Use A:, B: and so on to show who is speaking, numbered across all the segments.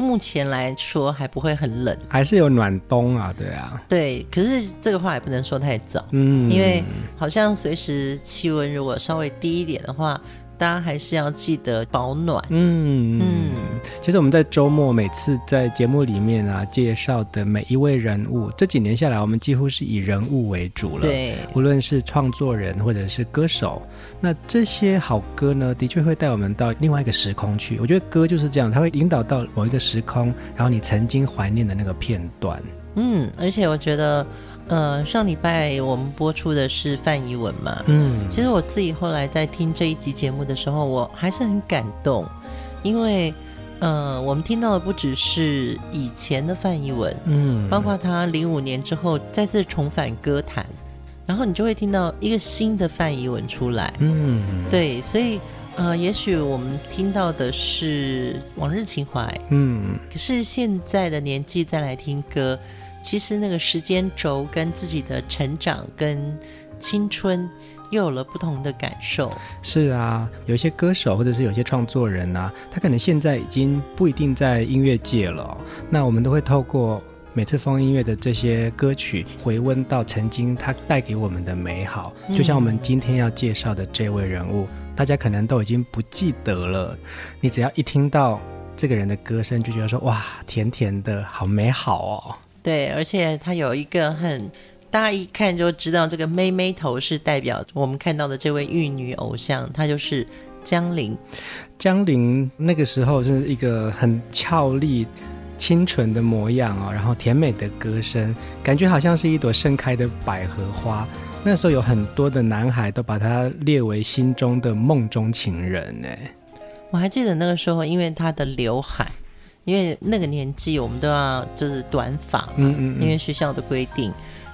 A: 目前来说还不会很冷，
B: 还是有暖冬啊，对啊，
A: 对。可是这个话也不能说太早，
B: 嗯，
A: 因为好像随时气温如果稍微低一点的话。大家还是要记得保暖。嗯嗯，
B: 其实我们在周末每次在节目里面啊介绍的每一位人物，这几年下来，我们几乎是以人物为主了。
A: 对，
B: 无论是创作人或者是歌手，那这些好歌呢，的确会带我们到另外一个时空去。我觉得歌就是这样，它会引导到某一个时空，然后你曾经怀念的那个片段。
A: 嗯，而且我觉得。呃，上礼拜我们播出的是范怡文嘛，
B: 嗯，
A: 其实我自己后来在听这一集节目的时候，我还是很感动，因为呃，我们听到的不只是以前的范怡文，
B: 嗯，
A: 包括他零五年之后再次重返歌坛，然后你就会听到一个新的范怡文出来，
B: 嗯，
A: 对，所以呃，也许我们听到的是往日情怀，
B: 嗯，
A: 可是现在的年纪再来听歌。其实那个时间轴跟自己的成长跟青春又有了不同的感受。
B: 是啊，有些歌手或者是有些创作人啊，他可能现在已经不一定在音乐界了。那我们都会透过每次放音乐的这些歌曲，回温到曾经他带给我们的美好。就像我们今天要介绍的这位人物，嗯，大家可能都已经不记得了。你只要一听到这个人的歌声，就觉得说哇，甜甜的，好美好哦。
A: 对，而且他有一个很，大家一看就知道，这个妹妹头是代表我们看到的这位玉女偶像，她就是江玲。
B: 江玲那个时候是一个很俏丽、清纯的模样哦，然后甜美的歌声，感觉好像是一朵盛开的百合花。那时候有很多的男孩都把她列为心中的梦中情人呢。
A: 我还记得那个时候，因为她的刘海。因为那个年纪，我们都要就是短发
B: 嗯嗯，
A: 因为学校的规定。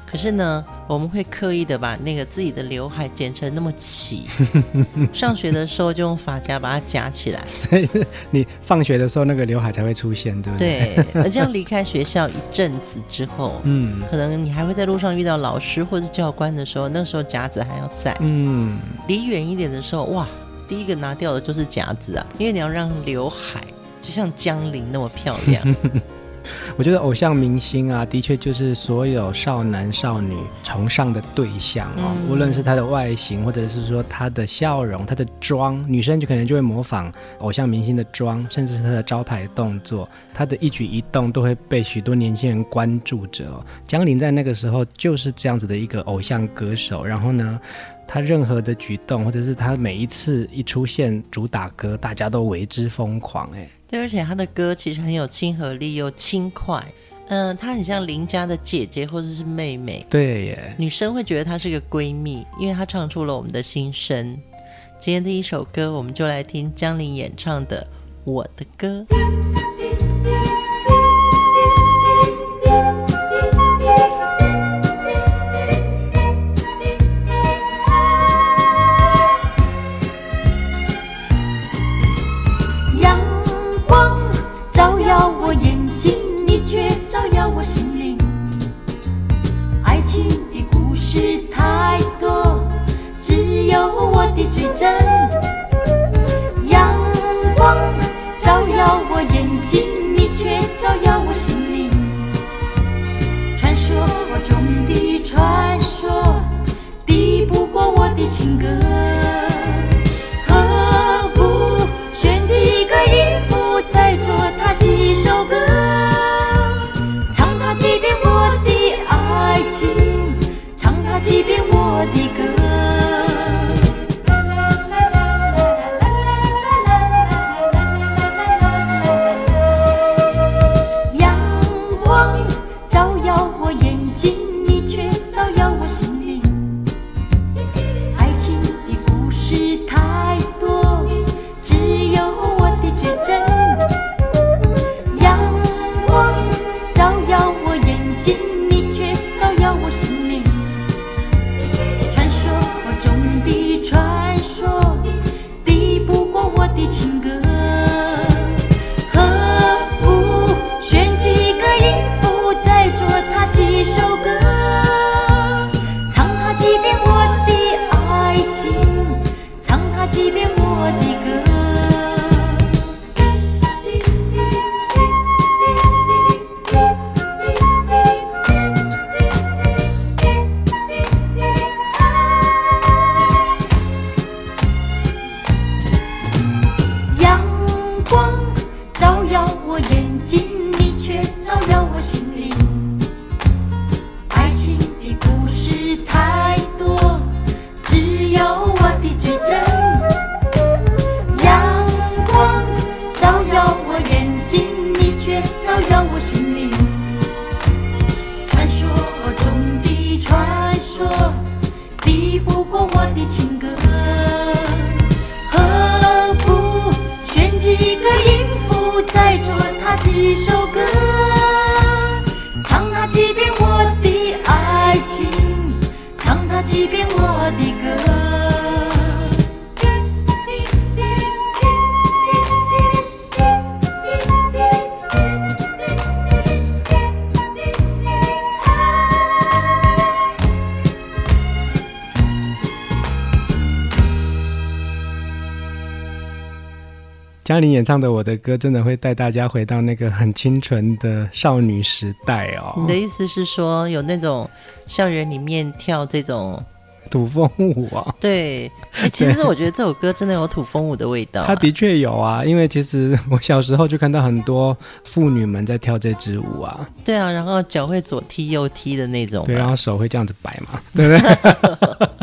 A: 可是呢，我们会刻意的把那个自己的刘海剪成那么齐，上学的时候就用发夹把它夹起来。
B: 所以你放学的时候，那个刘海才会出现，对不对？
A: 对。而这样离开学校一阵子之后，嗯，可能你还会在路上遇到老师或者教官的时候，那时候夹子还要在。
B: 嗯，
A: 离远一点的时候，哇，第一个拿掉的就是夹子啊，因为你要让刘海。就像江玲那么漂亮，
B: 我觉得偶像明星啊，的确就是所有少男少女崇尚的对象哦。嗯、无论是他的外形，或者是说他的笑容、他的妆，女生就可能就会模仿偶像明星的妆，甚至是他的招牌动作，他的一举一动都会被许多年轻人关注着哦。江玲在那个时候就是这样子的一个偶像歌手，然后呢，他任何的举动，或者是他每一次一出现主打歌，大家都为之疯狂哎。
A: 对，而且他的歌其实很有亲和力又轻快，嗯、呃，他很像邻家的姐姐或者是妹妹，
B: 对耶，
A: 女生会觉得她是个闺蜜，因为她唱出了我们的心声。今天第一首歌，我们就来听江玲演唱的《我的歌》。
C: 的真阳光照耀我眼睛你却照耀我心灵传说中的传说敌不过我的情歌何不选几个音符再作它几首歌唱它几遍我的爱情唱它几遍我的歌。我心里。
B: 江玲演唱的《我的歌》真的会带大家回到那个很清纯的少女时代哦。
A: 你的意思是说，有那种校园里面跳这种
B: 土风舞啊？
A: 对，欸、其实我觉得这首歌真的有土风舞的味道、啊。
B: 它的确有啊，因为其实我小时候就看到很多妇女们在跳这支舞啊。
A: 对啊，然后脚会左踢右踢的那种。
B: 对，然后手会这样子摆嘛，对不对？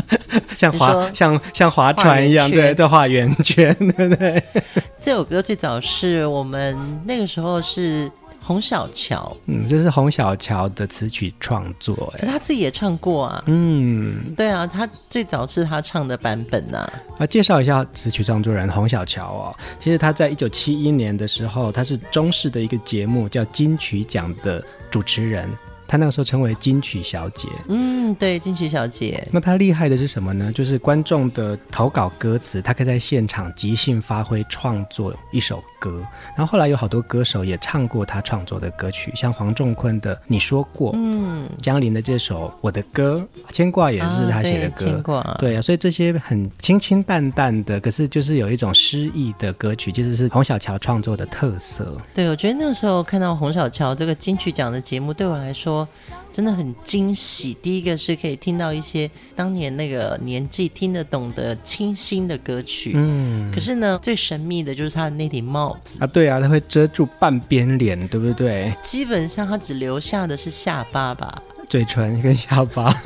B: 像划像像划船一样，对，在画圆圈，对不对？
A: 这首歌最早是我们那个时候是洪小乔，
B: 嗯，这是洪小乔的词曲创作，哎，
A: 可他自己也唱过啊，
B: 嗯，
A: 对啊，他最早是他唱的版本呐。
B: 啊，介绍一下词曲创作人洪小乔哦，其实他在一九七一年的时候，他是中视的一个节目叫金曲奖的主持人。她那个时候称为金曲小姐，
A: 嗯，对，金曲小姐。
B: 那她厉害的是什么呢？就是观众的投稿歌词，她可以在现场即兴发挥创作一首歌。然后后来有好多歌手也唱过他创作的歌曲，像黄仲坤的《你说过》，嗯，江林的这首《我的歌》，牵挂也是他写的歌，
A: 牵挂，
B: 对啊，所以这些很清清淡淡的，可是就是有一种诗意的歌曲，其实是洪小乔创作的特色。
A: 对，我觉得那个时候看到洪小乔这个金曲奖的节目，对我来说。真的很惊喜。第一个是可以听到一些当年那个年纪听得懂的清新的歌曲，嗯。可是呢，最神秘的就是他的那顶帽子
B: 啊，对啊，他会遮住半边脸，对不对？
A: 基本上他只留下的是下巴吧，
B: 嘴唇跟下巴。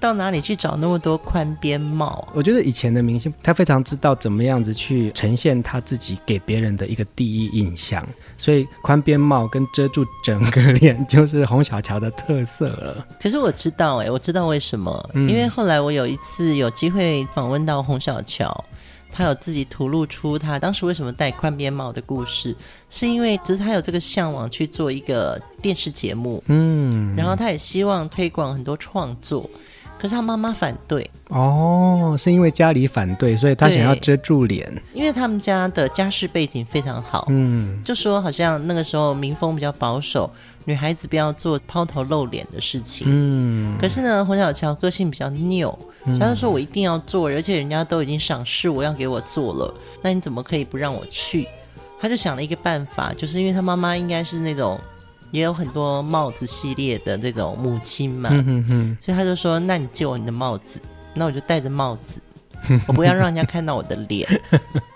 A: 他到哪里去找那么多宽边帽？
B: 我觉得以前的明星，他非常知道怎么样子去呈现他自己给别人的一个第一印象，所以宽边帽跟遮住整个脸就是洪小乔的特色了。
A: 可是我知道、欸，哎，我知道为什么，嗯、因为后来我有一次有机会访问到洪小乔。他有自己吐露出他当时为什么戴宽边帽的故事，是因为只是他有这个向往去做一个电视节目，嗯，然后他也希望推广很多创作，可是他妈妈反对。
B: 哦，是因为家里反对，所以他想要遮住脸。
A: 因为他们家的家世背景非常好，嗯，就说好像那个时候民风比较保守。女孩子不要做抛头露脸的事情。嗯，可是呢，洪小乔个性比较拗，他就说我一定要做，而且人家都已经赏识我要给我做了，那你怎么可以不让我去？他就想了一个办法，就是因为他妈妈应该是那种也有很多帽子系列的这种母亲嘛，嗯哼哼，所以他就说：“那你借我你的帽子，那我就戴着帽子。”我不要让人家看到我的脸。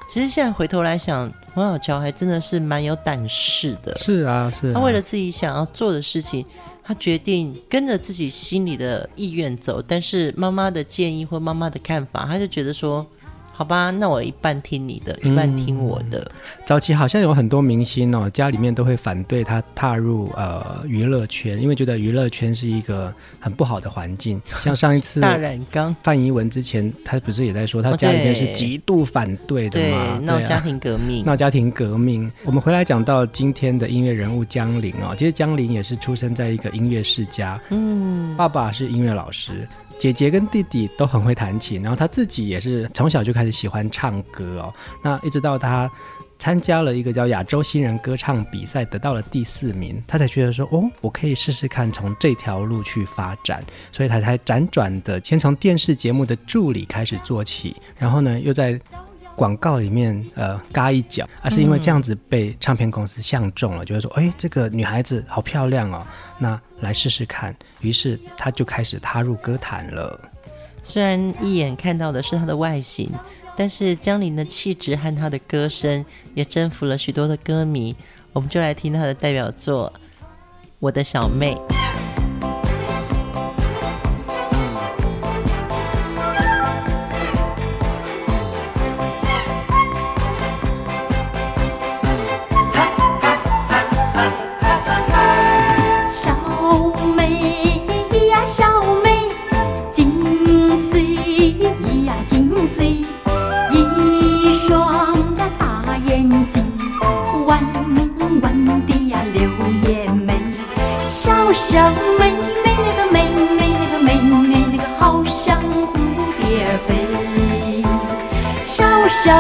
A: 其实现在回头来想，黄小乔还真的是蛮有胆识的。
B: 是啊，是啊。
A: 他为了自己想要做的事情，他决定跟着自己心里的意愿走。但是妈妈的建议或妈妈的看法，他就觉得说。好吧，那我一半听你的，一半听我的。嗯、
B: 早期好像有很多明星哦，家里面都会反对他踏入呃娱乐圈，因为觉得娱乐圈是一个很不好的环境。像上一次
A: 大染缸
B: 范怡文之前，他不是也在说他家里面是极度反对的吗？
A: 对，闹家庭革命，
B: 闹家庭革命。我们回来讲到今天的音乐人物江玲哦，其实江玲也是出生在一个音乐世家，嗯，爸爸是音乐老师。姐姐跟弟弟都很会弹琴，然后他自己也是从小就开始喜欢唱歌哦。那一直到他参加了一个叫亚洲新人歌唱比赛，得到了第四名，他才觉得说：“哦，我可以试试看从这条路去发展。”所以他才辗转的先从电视节目的助理开始做起，然后呢又在广告里面呃嘎一脚，而是因为这样子被唱片公司相中了，嗯、觉得说：“哎，这个女孩子好漂亮哦。”那来试试看，于是他就开始踏入歌坛了。
A: 虽然一眼看到的是他的外形，但是江林的气质和他的歌声也征服了许多的歌迷。我们就来听他的代表作《我的小妹》。
C: 小妹妹那个妹妹那个妹妹那个好像蝴蝶飞，小小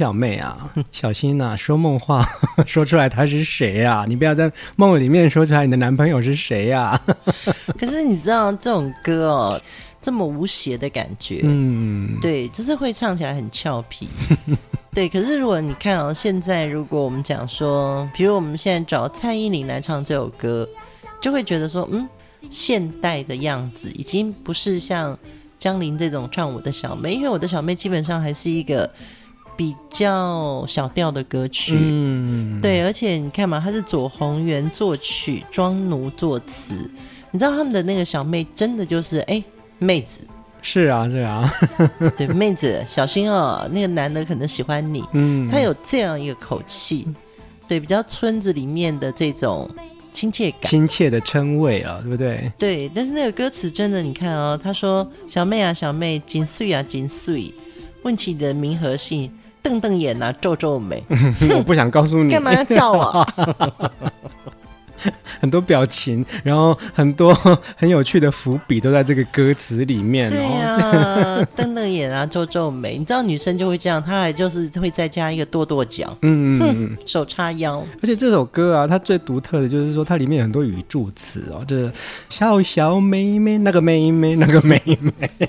C: 小妹
B: 啊，小心呐、啊！说梦话 说出来他是谁呀、啊？你不要在梦里面说出来你的男朋友是谁呀、啊？
A: 可是你知道这种歌哦，这么无邪的感觉，嗯，对，就是会唱起来很俏皮，对。可是如果你看哦，现在如果我们讲说，比如我们现在找蔡依林来唱这首歌，就会觉得说，嗯，现代的样子已经不是像江玲这种唱我的小妹，因为我的小妹基本上还是一个。比较小调的歌曲。嗯，对，而且你看嘛，他是左宏元作曲，庄奴作词。你知道他们的那个小妹真的就是哎，妹子。
B: 是啊，是啊，
A: 对，妹子小心哦，那个男的可能喜欢你。嗯，他有这样一个口气，对，比较村子里面的这种亲切感，
B: 亲切的称谓啊，对不对？
A: 对，但是那个歌词真的，你看哦，他说：“小妹啊，小妹，紧碎啊，紧碎？问起你的名和姓，瞪瞪眼啊，皱皱眉。”
B: 我不想告诉你，
A: 干嘛要叫我？
B: 很多表情，然后很多很有趣的伏笔都在这个歌词里面。
A: 对啊，瞪瞪眼啊，皱皱眉，你知道女生就会这样，她还就是会再加一个跺跺脚，嗯嗯，手叉腰。
B: 而且这首歌啊，它最独特的就是说，它里面有很多语助词哦，就是小小妹妹，那个妹妹，那个妹妹。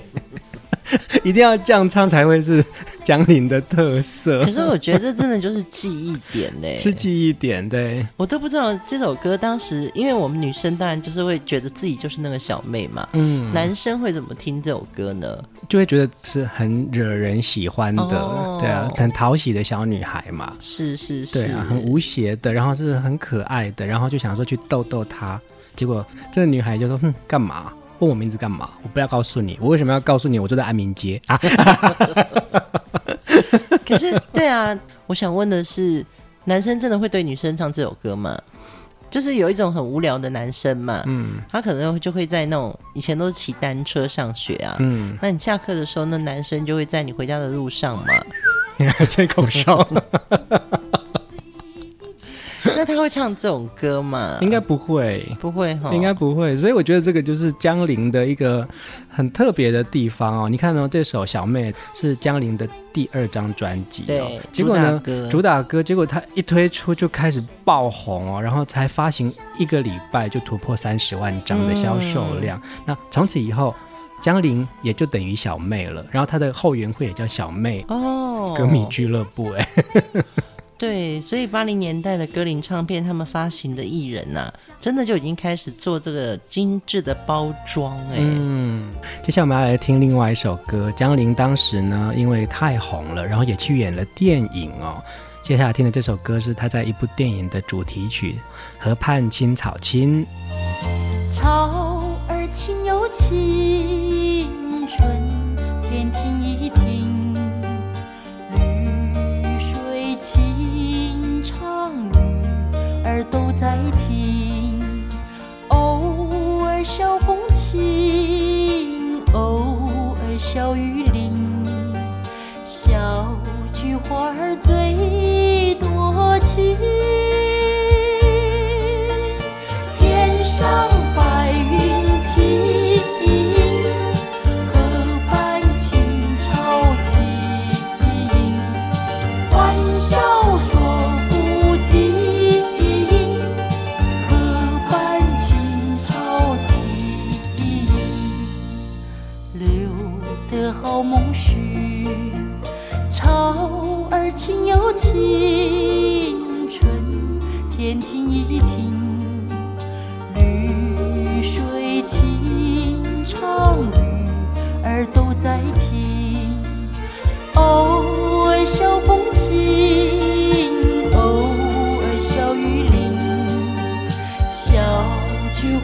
B: 一定要这样唱才会是江玲的特色。
A: 可是我觉得这真的就是记忆点呢，
B: 是记忆点。对，
A: 我都不知道这首歌当时，因为我们女生当然就是会觉得自己就是那个小妹嘛。嗯，男生会怎么听这首歌呢？
B: 就会觉得是很惹人喜欢的，哦、对啊，很讨喜的小女孩嘛。
A: 是是是，
B: 对啊，很无邪的，然后是很可爱的，然后就想说去逗逗她。结果这个女孩就说：“哼，干嘛？”问我名字干嘛？我不要告诉你，我为什么要告诉你？我住在安民街啊！
A: 可是，对啊，我想问的是，男生真的会对女生唱这首歌吗？就是有一种很无聊的男生嘛，嗯，他可能就会在那种以前都是骑单车上学啊，嗯，那你下课的时候，那男生就会在你回家的路上嘛，
B: 你 还吹口哨。
A: 那他会唱这种歌吗？
B: 应该不会，
A: 不会哈，
B: 应该不会。所以我觉得这个就是江铃的一个很特别的地方哦。你看哦，这首《小妹》是江铃的第二张专辑哦，
A: 对，
B: 结果呢，主打歌，结果他一推出就开始爆红哦，然后才发行一个礼拜就突破三十万张的销售量。嗯、那从此以后，江玲也就等于小妹了，然后他的后援会也叫小妹哦，歌迷俱乐部哎。
A: 对，所以八零年代的歌林唱片，他们发行的艺人呐、啊，真的就已经开始做这个精致的包装哎。
B: 嗯，接下来我们要来听另外一首歌，江玲当时呢，因为太红了，然后也去演了电影哦。接下来听的这首歌是她在一部电影的主题曲《河畔青草青》。
C: 草儿青又青春，都在听，偶尔小风轻，偶尔小雨淋，小菊花儿醉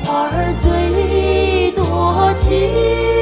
C: 花儿最多情。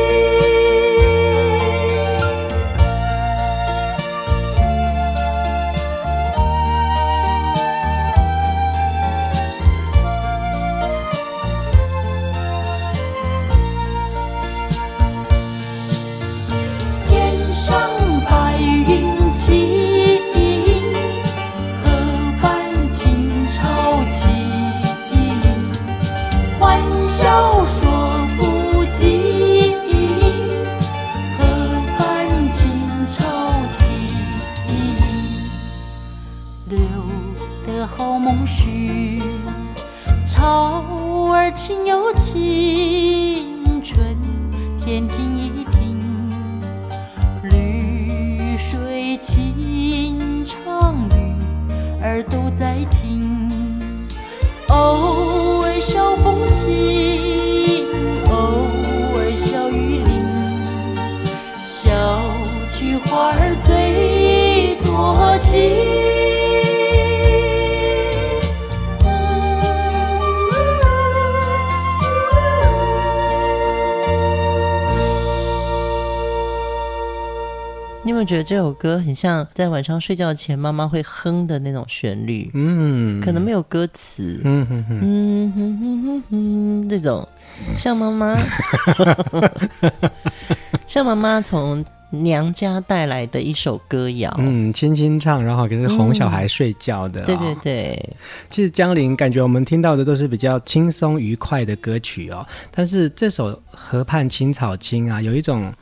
A: 觉得这首歌很像在晚上睡觉前妈妈会哼的那种旋律？嗯，可能没有歌词。嗯哼哼，嗯哼哼哼哼，这种像妈妈，像妈妈从娘家带来的一首歌谣。
B: 嗯，轻轻唱，然后可是哄小孩睡觉的、哦嗯。
A: 对对对，
B: 其实江玲感觉我们听到的都是比较轻松愉快的歌曲哦，但是这首《河畔青草青》啊，有一种。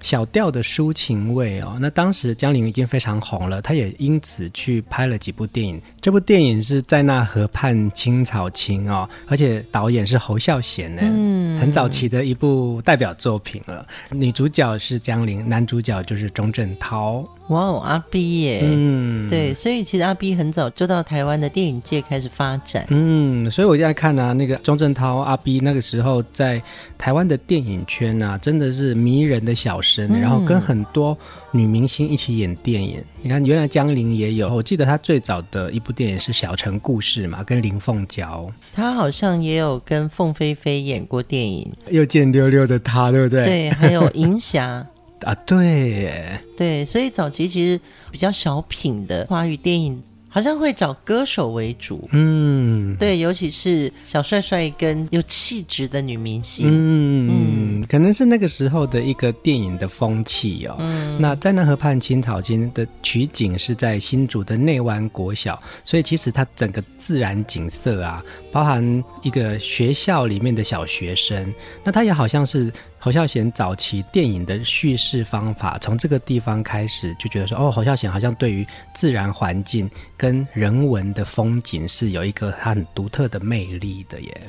B: 小调的抒情味哦，那当时江玲已经非常红了，她也因此去拍了几部电影。这部电影是在那河畔青草青哦，而且导演是侯孝贤呢，嗯，很早期的一部代表作品了。女主角是江玲，男主角就是钟镇涛。
A: 哇哦，阿 B 耶，嗯，对，所以其实阿 B 很早就到台湾的电影界开始发展，
B: 嗯，所以我现在看啊，那个钟镇涛阿 B 那个时候在台湾的电影圈啊，真的是迷人的小生，嗯、然后跟很多女明星一起演电影。你看，原来江玲也有，我记得她最早的一部电影是《小城故事》嘛，跟林凤娇，
A: 她好像也有跟凤飞飞演过电影，
B: 又见溜溜的她，对不对？
A: 对，还有银霞。
B: 啊，对，
A: 对，所以早期其实比较小品的华语电影，好像会找歌手为主，嗯，对，尤其是小帅帅跟有气质的女明星，嗯
B: 嗯，可能是那个时候的一个电影的风气哦。嗯，那在那河畔青草菁的取景是在新竹的内湾国小，所以其实它整个自然景色啊，包含一个学校里面的小学生，那它也好像是。侯孝贤早期电影的叙事方法，从这个地方开始就觉得说，哦，侯孝贤好像对于自然环境跟人文的风景是有一个他很独特的魅力的耶。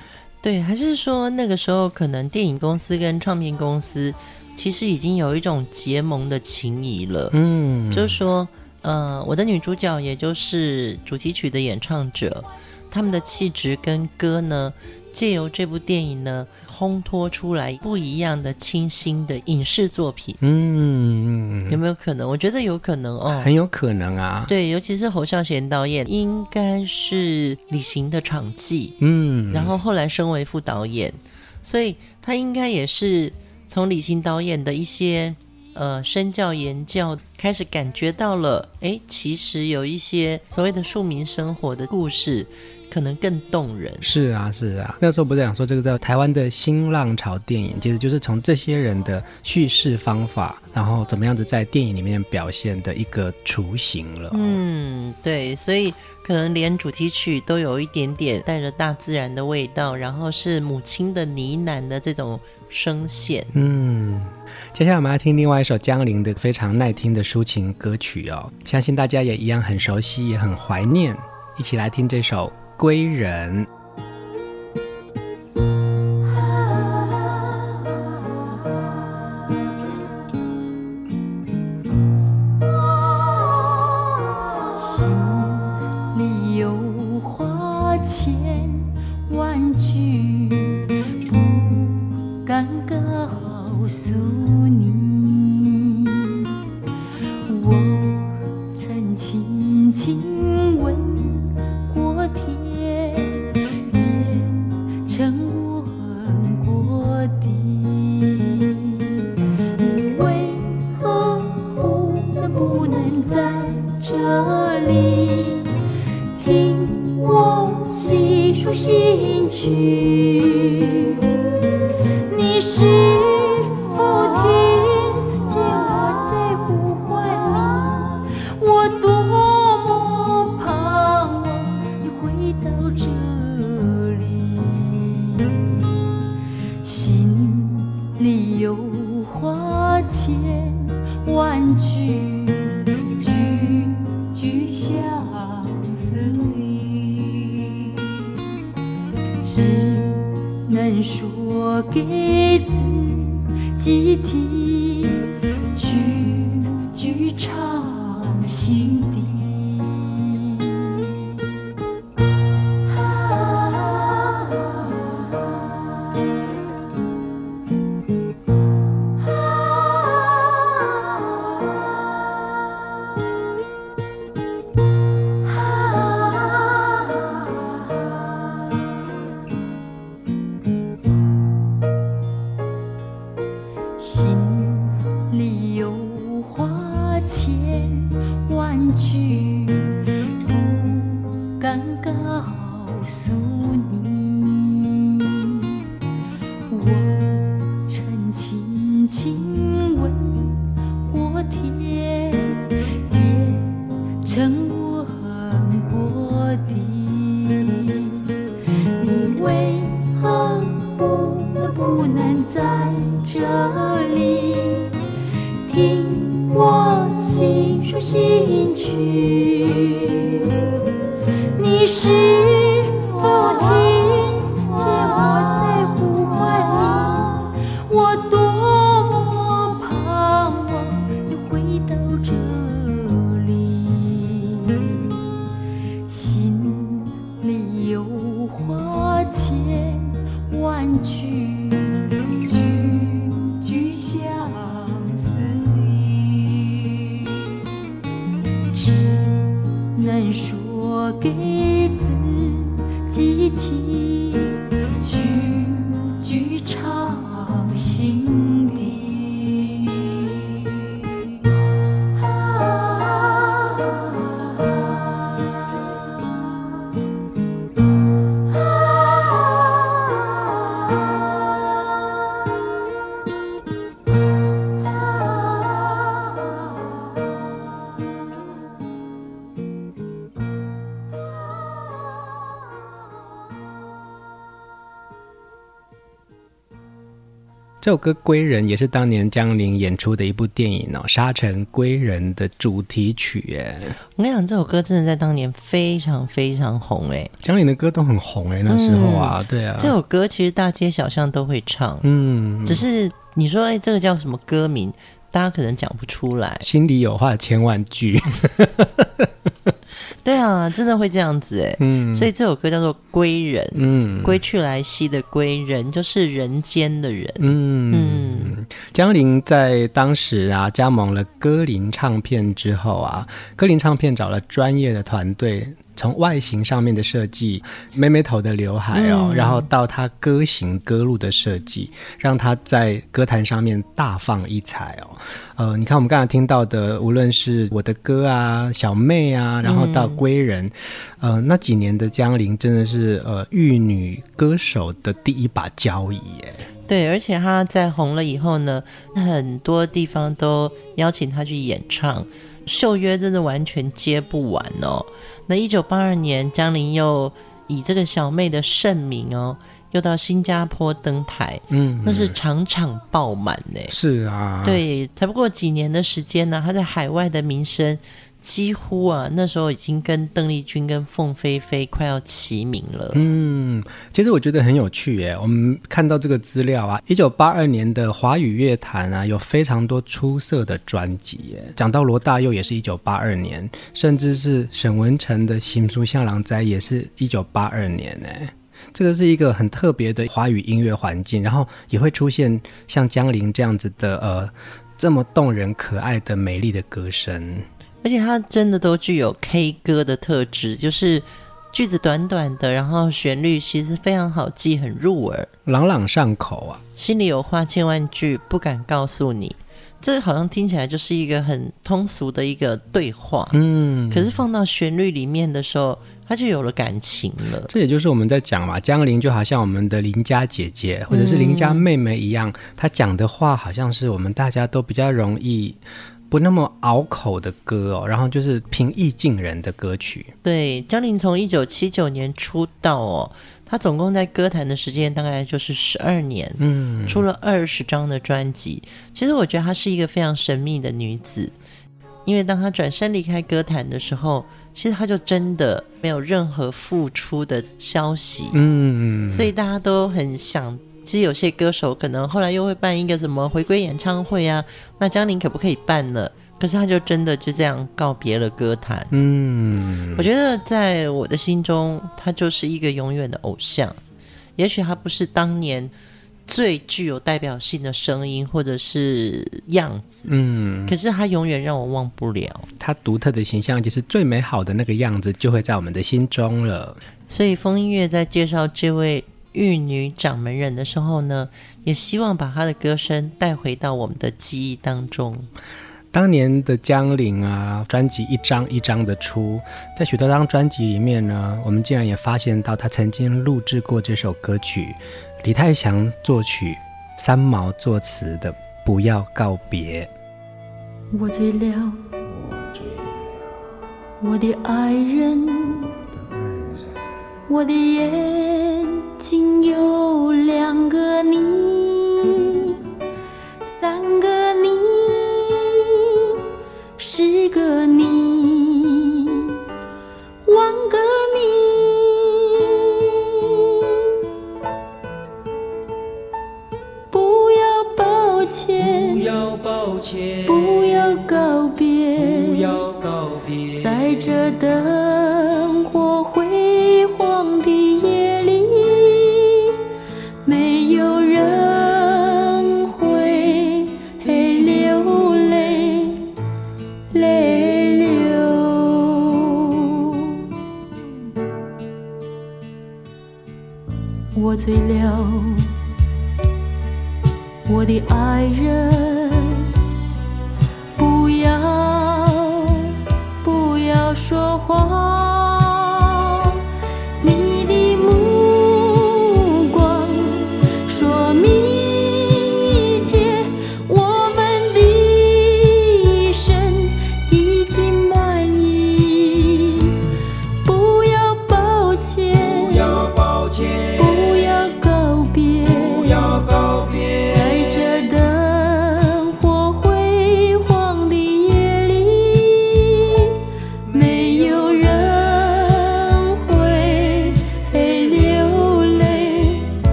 A: 对，还是说那个时候可能电影公司跟唱片公司其实已经有一种结盟的情谊了。嗯，就是说，呃，我的女主角也就是主题曲的演唱者，他们的气质跟歌呢，借由这部电影呢。烘托出来不一样的清新的影视作品，嗯，有没有可能？我觉得有可能哦，
B: 很有可能啊。
A: 对，尤其是侯孝贤导演，应该是李行的场记，嗯，然后后来升为副导演，所以他应该也是从李行导演的一些呃身教言教开始感觉到了，哎，其实有一些所谓的庶民生活的故事。可能更动人。
B: 是啊，是啊。那时候不是讲说这个叫台湾的新浪潮电影，其实就是从这些人的叙事方法，然后怎么样子在电影里面表现的一个雏形了。
A: 嗯，对。所以可能连主题曲都有一点点带着大自然的味道，然后是母亲的呢喃的这种声线。
B: 嗯，接下来我们要听另外一首江玲的非常耐听的抒情歌曲哦，相信大家也一样很熟悉，也很怀念。一起来听这首。归人。
C: 我给自己听，句句唱心
B: 这首歌《归人》也是当年江玲演出的一部电影哦，《沙尘归人》的主题曲耶。
A: 我跟你讲，这首歌真的在当年非常非常红哎，
B: 江玲的歌都很红哎，那时候啊，
A: 嗯、
B: 对啊，
A: 这首歌其实大街小巷都会唱，
B: 嗯，
A: 只是你说哎，这个叫什么歌名，大家可能讲不出来。
B: 心里有话千万句。
A: 对啊，真的会这样子哎，嗯，所以这首歌叫做《归人》，嗯，归去来兮的归人，就是人间的人，嗯。
B: 嗯。江玲在当时啊加盟了歌林唱片之后啊，歌林唱片找了专业的团队。从外形上面的设计，妹妹头的刘海哦，嗯、然后到她歌行歌路的设计，让她在歌坛上面大放异彩哦。呃，你看我们刚才听到的，无论是我的歌啊、小妹啊，然后到归人，嗯、呃，那几年的江玲真的是呃玉女歌手的第一把交椅耶。
A: 对，而且她在红了以后呢，很多地方都邀请她去演唱。秀约真的完全接不完哦。那一九八二年，江玲又以这个小妹的盛名哦，又到新加坡登台，嗯，那是场场爆满呢。
B: 是啊，
A: 对，才不过几年的时间呢，她在海外的名声。几乎啊，那时候已经跟邓丽君跟凤飞飞快要齐名了。
B: 嗯，其实我觉得很有趣耶。我们看到这个资料啊，一九八二年的华语乐坛啊，有非常多出色的专辑耶。讲到罗大佑，也是一九八二年，甚至是沈文成的《心事像人知》，也是一九八二年呢。这个是一个很特别的华语音乐环境，然后也会出现像江玲这样子的呃，这么动人可爱的美丽的歌声。
A: 而且它真的都具有 K 歌的特质，就是句子短短的，然后旋律其实非常好记，很入耳，
B: 朗朗上口啊。
A: 心里有话千万句，不敢告诉你，这好像听起来就是一个很通俗的一个对话。嗯，可是放到旋律里面的时候，它就有了感情了。
B: 这也就是我们在讲嘛，江玲就好像我们的邻家姐姐或者是邻家妹妹一样，她讲的话好像是我们大家都比较容易。不那么拗口的歌哦，然后就是平易近人的歌曲。
A: 对，江玲从一九七九年出道哦，她总共在歌坛的时间大概就是十二年，嗯，出了二十张的专辑。其实我觉得她是一个非常神秘的女子，因为当她转身离开歌坛的时候，其实她就真的没有任何付出的消息，嗯，所以大家都很想。其实有些歌手可能后来又会办一个什么回归演唱会啊，那江玲可不可以办呢？可是他就真的就这样告别了歌坛。嗯，我觉得在我的心中，他就是一个永远的偶像。也许他不是当年最具有代表性的声音或者是样子，嗯，可是他永远让我忘不了
B: 他独特的形象，就是最美好的那个样子，就会在我们的心中了。
A: 所以风音乐在介绍这位。玉女掌门人的时候呢，也希望把她的歌声带回到我们的记忆当中。
B: 当年的江玲啊，专辑一张一张的出，在许多张专辑里面呢，我们竟然也发现到她曾经录制过这首歌曲，李泰祥作曲，三毛作词的《不要告别》。
C: 我醉了，我的爱人，我的眼睛有两个你，三
B: 个你，十个
C: 你，万个你。
B: 不要抱歉。
C: 不要告别。在这的。我醉了。我的爱人，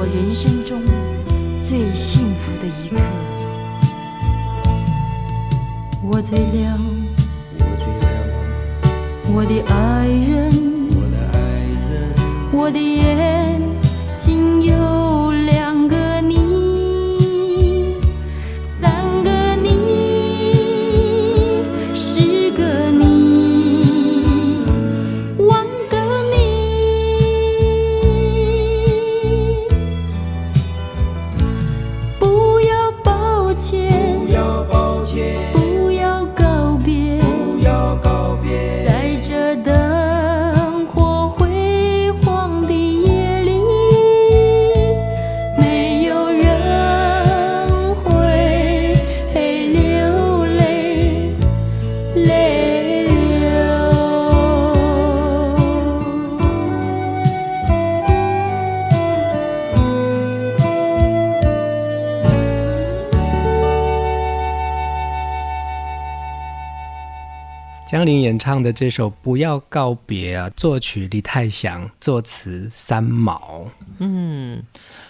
C: 我人生中最幸福的一刻。我最亮我
B: 的爱人我
C: 的爱人。我
B: 的眼睛有江玲演唱的这首《不要告别》啊，作曲李泰祥，作词三毛。
A: 嗯，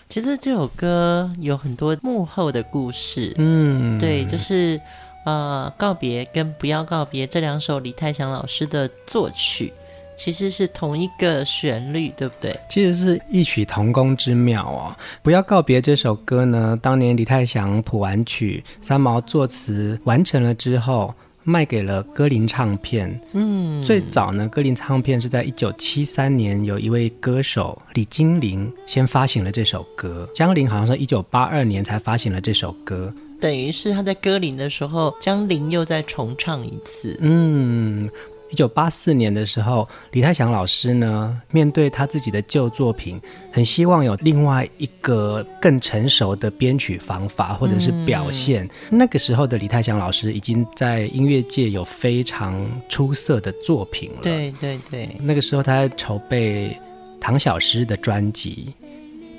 A: 其实这首歌有很多幕后的故事。
B: 嗯，
A: 对，就是呃，告别跟不要告别这两首李泰祥老师的作曲，其实是同一个旋律，对不对？
B: 其实是异曲同工之妙哦。不要告别这首歌呢，当年李泰祥谱完曲，三毛作词完成了之后。卖给了歌林唱片。
A: 嗯，
B: 最早呢，歌林唱片是在一九七三年，有一位歌手李金玲先发行了这首歌。江玲好像是一九八二年才发行了这首歌，
A: 等于是他在歌林的时候，江玲又再重唱一次。
B: 嗯。一九八四年的时候，李泰祥老师呢，面对他自己的旧作品，很希望有另外一个更成熟的编曲方法或者是表现。嗯。那个时候的李泰祥老师已经在音乐界有非常出色的作品了。
A: 对对对，
B: 那个时候他在筹备唐小诗的专辑。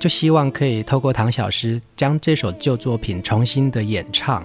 B: 就希望可以透过唐小诗将这首旧作品重新的演唱。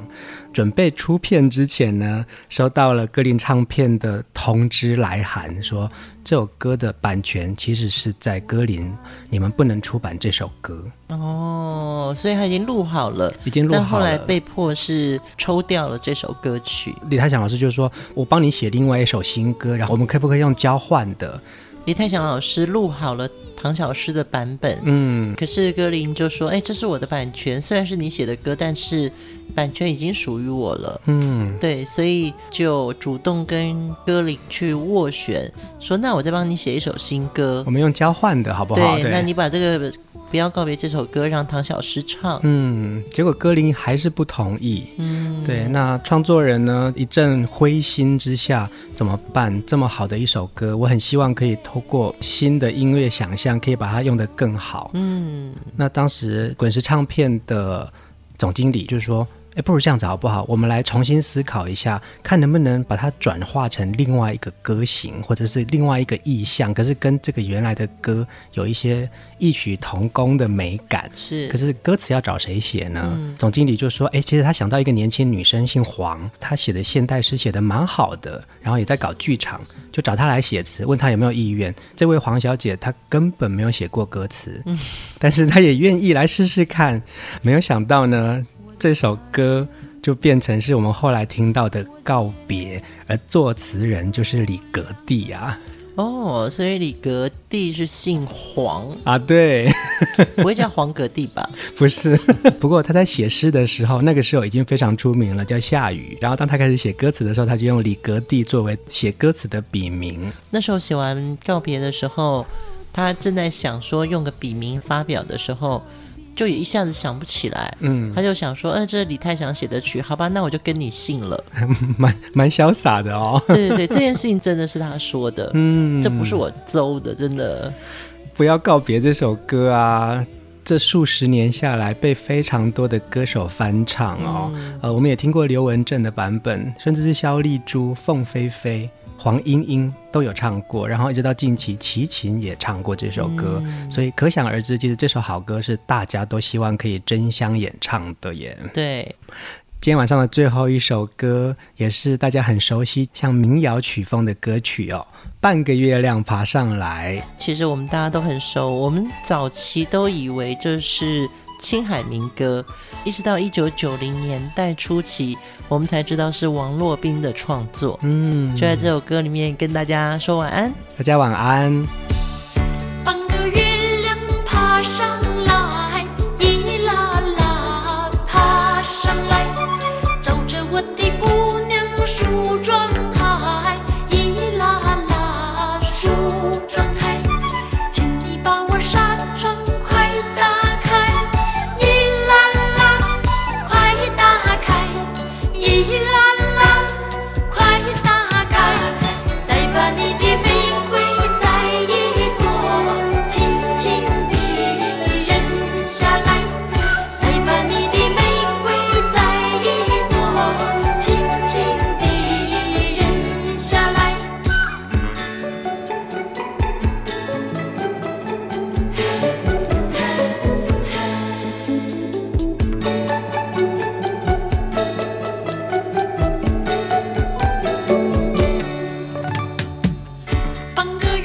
B: 准备出片之前呢，收到了歌林唱片的通知来函，说这首歌的版权其实是在歌林，你们不能出版这首歌。
A: 哦，所以他已经录好了，
B: 已经录好了，但
A: 后来被迫是抽掉了这首歌曲。
B: 李泰祥老师就说：“我帮你写另外一首新歌，然后我们可不可以用交换的？”
A: 李泰祥老师录好了。唐小诗的版本，
B: 嗯，
A: 可是歌林就说：“哎，这是我的版权，虽然是你写的歌，但是版权已经属于我了。”
B: 嗯，
A: 对，所以就主动跟歌林去斡旋，说：“那我再帮你写一首新歌，
B: 我们用交换的好不好？”
A: 对，对，那你把这个。不要告别这首歌，让唐小诗唱。
B: 嗯，结果歌林还是不同意。
A: 嗯，
B: 对，那创作人呢，一阵灰心之下怎么办？这么好的一首歌，我很希望可以透过新的音乐想象，可以把它用得更好。
A: 嗯，
B: 那当时滚石唱片的总经理就是说。哎，不如这样子好不好？我们来重新思考一下，看能不能把它转化成另外一个歌型，或者是另外一个意象，可是跟这个原来的歌有一些异曲同工的美感。
A: 是，
B: 可是歌词要找谁写呢？嗯、总经理就说：“哎，其实他想到一个年轻女生，姓黄，她写的现代诗写的蛮好的，然后也在搞剧场，就找她来写词，问她有没有意愿。这位黄小姐她根本没有写过歌词，嗯、但是她也愿意来试试看。没有想到呢。”这首歌就变成是我们后来听到的告别，而作词人就是李格弟啊。
A: 哦，所以李格弟是姓黄
B: 啊？对，
A: 不会叫黄格弟吧？
B: 不是，不过他在写诗的时候，那个时候已经非常出名了，叫夏雨。然后当他开始写歌词的时候，他就用李格弟作为写歌词的笔名。
A: 那时候写完告别的时候，他正在想说用个笔名发表的时候。就也一下子想不起来，嗯，他就想说，哎、呃，这是李泰祥写的曲，好吧，那我就跟你姓了，
B: 蛮蛮潇洒的哦。
A: 对对对，这件事情真的是他说的，嗯，这不是我诌的，真的。
B: 不要告别这首歌啊，这数十年下来被非常多的歌手翻唱哦，嗯、呃，我们也听过刘文正的版本，甚至是萧丽珠、凤飞飞。黄莺莺都有唱过，然后一直到近期，齐秦也唱过这首歌，嗯、所以可想而知，其实这首好歌是大家都希望可以争相演唱的耶。
A: 对，
B: 今天晚上的最后一首歌也是大家很熟悉，像民谣曲风的歌曲哦，《半个月亮爬上来》。
A: 其实我们大家都很熟，我们早期都以为这是青海民歌，一直到一九九零年代初期。我们才知道是王洛宾的创作，嗯，就在这首歌里面跟大家说晚安，
B: 大家晚安。
C: பங்கு